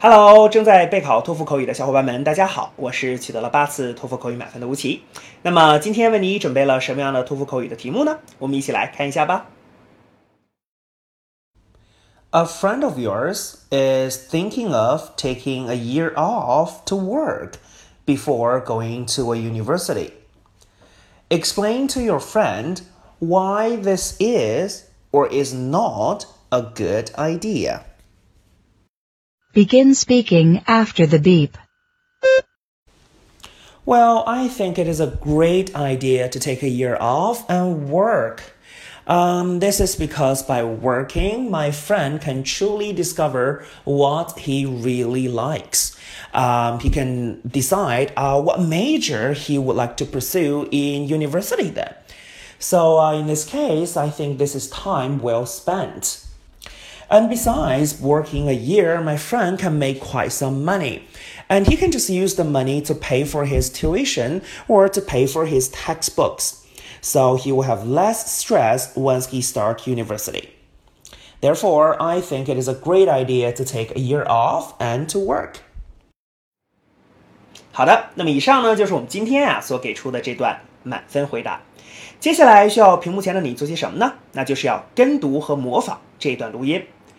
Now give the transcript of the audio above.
Hello，正在备考托福口语的小伙伴们，大家好，我是取得了八次托福口语满分的吴奇。那么今天为你准备了什么样的托福口语的题目呢？我们一起来看一下吧。A friend of yours is thinking of taking a year off to work before going to a university. Explain to your friend why this is or is not a good idea. Begin speaking after the beep. Well, I think it is a great idea to take a year off and work. Um, this is because by working, my friend can truly discover what he really likes. Um, he can decide uh, what major he would like to pursue in university then. So, uh, in this case, I think this is time well spent. And besides, working a year, my friend can make quite some money. And he can just use the money to pay for his tuition or to pay for his textbooks. So he will have less stress once he starts university. Therefore, I think it is a great idea to take a year off and to work. 好的，那么以上呢就是我们今天啊所给出的这段满分回答。接下来需要屏幕前的你做些什么呢？那就是要跟读和模仿这段录音。